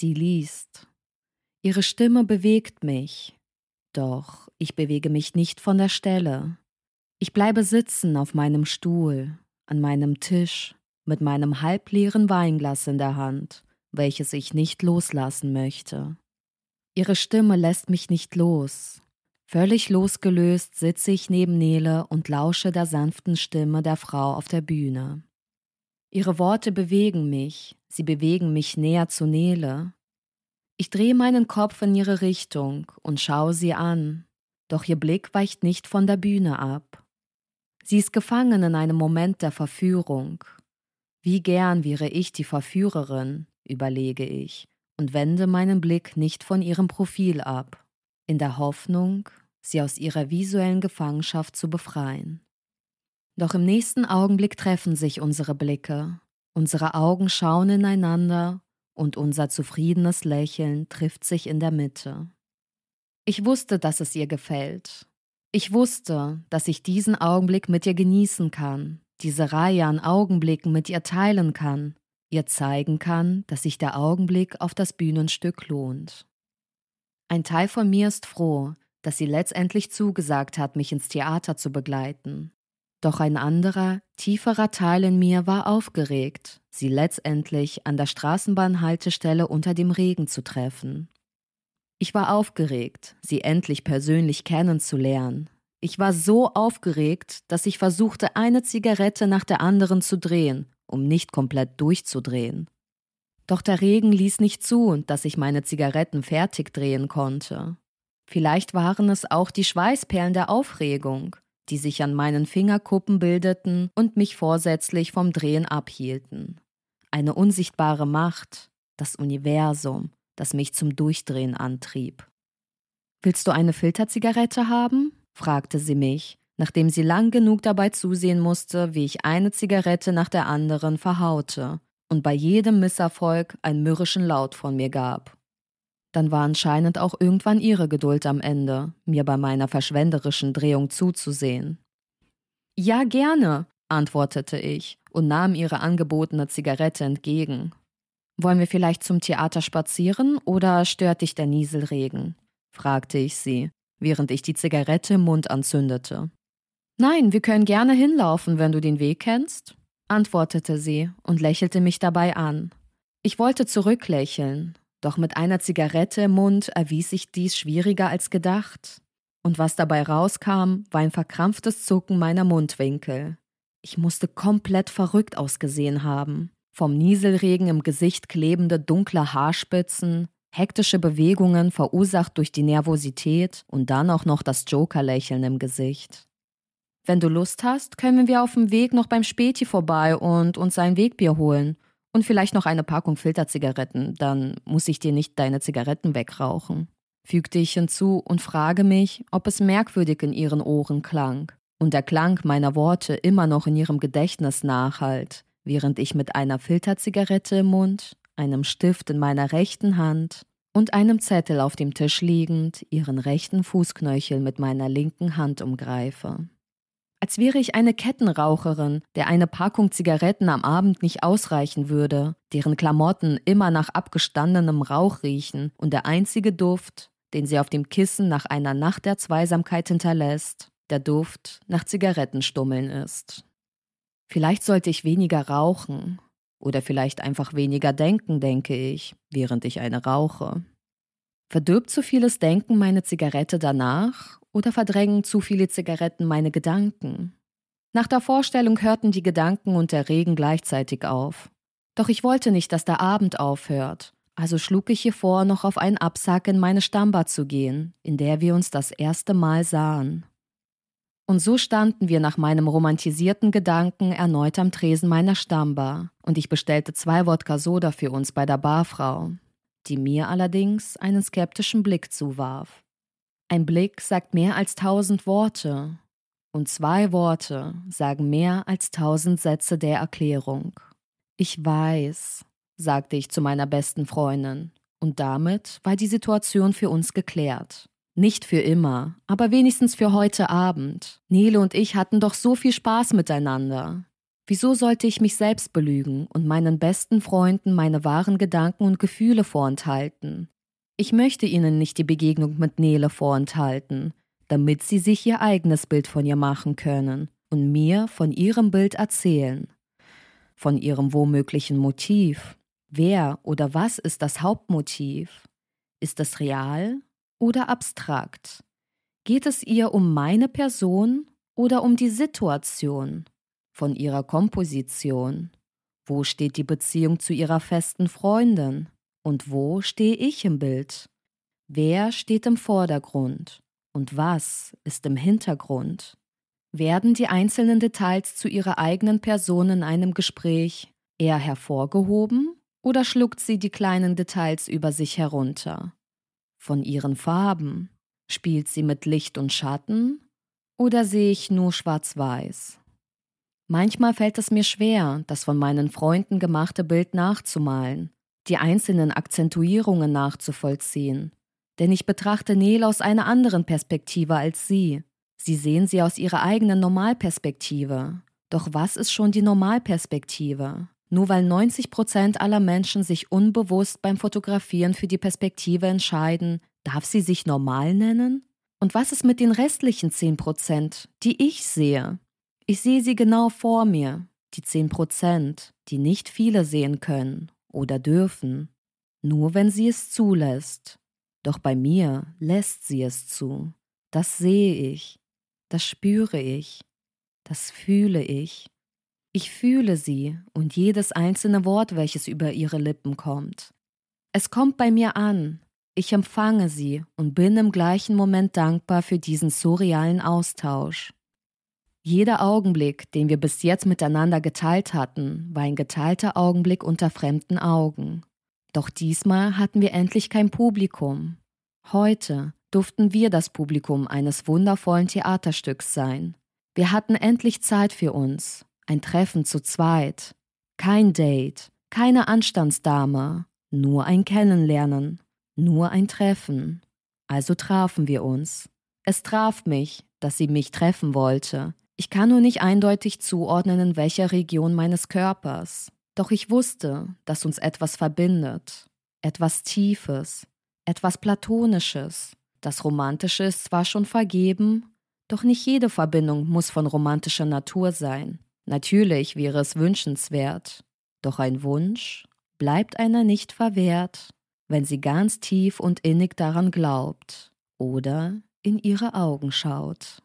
Sie liest. Ihre Stimme bewegt mich. Doch ich bewege mich nicht von der Stelle. Ich bleibe sitzen auf meinem Stuhl, an meinem Tisch, mit meinem halbleeren Weinglas in der Hand, welches ich nicht loslassen möchte. Ihre Stimme lässt mich nicht los. Völlig losgelöst sitze ich neben Nele und lausche der sanften Stimme der Frau auf der Bühne. Ihre Worte bewegen mich, sie bewegen mich näher zu Nele. Ich drehe meinen Kopf in ihre Richtung und schaue sie an, doch ihr Blick weicht nicht von der Bühne ab. Sie ist gefangen in einem Moment der Verführung. Wie gern wäre ich die Verführerin, überlege ich, und wende meinen Blick nicht von ihrem Profil ab, in der Hoffnung, sie aus ihrer visuellen Gefangenschaft zu befreien. Doch im nächsten Augenblick treffen sich unsere Blicke, unsere Augen schauen ineinander und unser zufriedenes Lächeln trifft sich in der Mitte. Ich wusste, dass es ihr gefällt. Ich wusste, dass ich diesen Augenblick mit ihr genießen kann, diese Reihe an Augenblicken mit ihr teilen kann, ihr zeigen kann, dass sich der Augenblick auf das Bühnenstück lohnt. Ein Teil von mir ist froh, dass sie letztendlich zugesagt hat, mich ins Theater zu begleiten. Doch ein anderer, tieferer Teil in mir war aufgeregt, sie letztendlich an der Straßenbahnhaltestelle unter dem Regen zu treffen. Ich war aufgeregt, sie endlich persönlich kennenzulernen. Ich war so aufgeregt, dass ich versuchte, eine Zigarette nach der anderen zu drehen, um nicht komplett durchzudrehen. Doch der Regen ließ nicht zu, dass ich meine Zigaretten fertig drehen konnte. Vielleicht waren es auch die Schweißperlen der Aufregung, die sich an meinen Fingerkuppen bildeten und mich vorsätzlich vom Drehen abhielten. Eine unsichtbare Macht, das Universum, das mich zum Durchdrehen antrieb. Willst du eine Filterzigarette haben? fragte sie mich, nachdem sie lang genug dabei zusehen musste, wie ich eine Zigarette nach der anderen verhaute und bei jedem Misserfolg einen mürrischen Laut von mir gab. Dann war anscheinend auch irgendwann ihre Geduld am Ende, mir bei meiner verschwenderischen Drehung zuzusehen. Ja, gerne, antwortete ich und nahm ihre angebotene Zigarette entgegen. Wollen wir vielleicht zum Theater spazieren oder stört dich der Nieselregen? fragte ich sie, während ich die Zigarette im Mund anzündete. Nein, wir können gerne hinlaufen, wenn du den Weg kennst, antwortete sie und lächelte mich dabei an. Ich wollte zurücklächeln, doch mit einer Zigarette im Mund erwies sich dies schwieriger als gedacht. Und was dabei rauskam, war ein verkrampftes Zucken meiner Mundwinkel. Ich musste komplett verrückt ausgesehen haben. Vom Nieselregen im Gesicht klebende dunkle Haarspitzen, hektische Bewegungen verursacht durch die Nervosität und dann auch noch das Joker-Lächeln im Gesicht. Wenn du Lust hast, können wir auf dem Weg noch beim Späti vorbei und uns ein Wegbier holen und vielleicht noch eine Packung Filterzigaretten, dann muss ich dir nicht deine Zigaretten wegrauchen. Fügte ich hinzu und frage mich, ob es merkwürdig in ihren Ohren klang. Und der Klang meiner Worte immer noch in ihrem Gedächtnis nachhalt, während ich mit einer Filterzigarette im Mund, einem Stift in meiner rechten Hand und einem Zettel auf dem Tisch liegend ihren rechten Fußknöchel mit meiner linken Hand umgreife als wäre ich eine Kettenraucherin, der eine Packung Zigaretten am Abend nicht ausreichen würde, deren Klamotten immer nach abgestandenem Rauch riechen und der einzige Duft, den sie auf dem Kissen nach einer Nacht der Zweisamkeit hinterlässt, der Duft nach Zigarettenstummeln ist. Vielleicht sollte ich weniger rauchen oder vielleicht einfach weniger denken, denke ich, während ich eine rauche. Verdirbt zu vieles Denken meine Zigarette danach oder verdrängen zu viele Zigaretten meine Gedanken? Nach der Vorstellung hörten die Gedanken und der Regen gleichzeitig auf. Doch ich wollte nicht, dass der Abend aufhört, also schlug ich ihr vor, noch auf einen Absack in meine Stammbar zu gehen, in der wir uns das erste Mal sahen. Und so standen wir nach meinem romantisierten Gedanken erneut am Tresen meiner Stammbar, und ich bestellte zwei Wodka Soda für uns bei der Barfrau, die mir allerdings einen skeptischen Blick zuwarf. Ein Blick sagt mehr als tausend Worte, und zwei Worte sagen mehr als tausend Sätze der Erklärung. Ich weiß, sagte ich zu meiner besten Freundin, und damit war die Situation für uns geklärt. Nicht für immer, aber wenigstens für heute Abend. Nele und ich hatten doch so viel Spaß miteinander. Wieso sollte ich mich selbst belügen und meinen besten Freunden meine wahren Gedanken und Gefühle vorenthalten? Ich möchte ihnen nicht die Begegnung mit Nele vorenthalten, damit sie sich ihr eigenes Bild von ihr machen können und mir von ihrem Bild erzählen, von ihrem womöglichen Motiv. Wer oder was ist das Hauptmotiv? Ist es real oder abstrakt? Geht es ihr um meine Person oder um die Situation? Von ihrer Komposition? Wo steht die Beziehung zu ihrer festen Freundin? Und wo stehe ich im Bild? Wer steht im Vordergrund? Und was ist im Hintergrund? Werden die einzelnen Details zu ihrer eigenen Person in einem Gespräch eher hervorgehoben oder schluckt sie die kleinen Details über sich herunter? Von ihren Farben? Spielt sie mit Licht und Schatten? Oder sehe ich nur schwarz-weiß? Manchmal fällt es mir schwer, das von meinen Freunden gemachte Bild nachzumalen, die einzelnen Akzentuierungen nachzuvollziehen. Denn ich betrachte Nele aus einer anderen Perspektive als sie. Sie sehen sie aus ihrer eigenen Normalperspektive. Doch was ist schon die Normalperspektive? Nur weil 90 Prozent aller Menschen sich unbewusst beim Fotografieren für die Perspektive entscheiden, darf sie sich normal nennen? Und was ist mit den restlichen 10 Prozent, die ich sehe? Ich sehe sie genau vor mir, die 10 Prozent, die nicht viele sehen können oder dürfen, nur wenn sie es zulässt. Doch bei mir lässt sie es zu. Das sehe ich, das spüre ich, das fühle ich. Ich fühle sie und jedes einzelne Wort, welches über ihre Lippen kommt. Es kommt bei mir an, ich empfange sie und bin im gleichen Moment dankbar für diesen surrealen Austausch. Jeder Augenblick, den wir bis jetzt miteinander geteilt hatten, war ein geteilter Augenblick unter fremden Augen. Doch diesmal hatten wir endlich kein Publikum. Heute durften wir das Publikum eines wundervollen Theaterstücks sein. Wir hatten endlich Zeit für uns, ein Treffen zu zweit. Kein Date, keine Anstandsdame, nur ein Kennenlernen, nur ein Treffen. Also trafen wir uns. Es traf mich, dass sie mich treffen wollte. Ich kann nur nicht eindeutig zuordnen, in welcher Region meines Körpers. Doch ich wusste, dass uns etwas verbindet. Etwas Tiefes, etwas Platonisches. Das Romantische ist zwar schon vergeben, doch nicht jede Verbindung muss von romantischer Natur sein. Natürlich wäre es wünschenswert, doch ein Wunsch bleibt einer nicht verwehrt, wenn sie ganz tief und innig daran glaubt oder in ihre Augen schaut.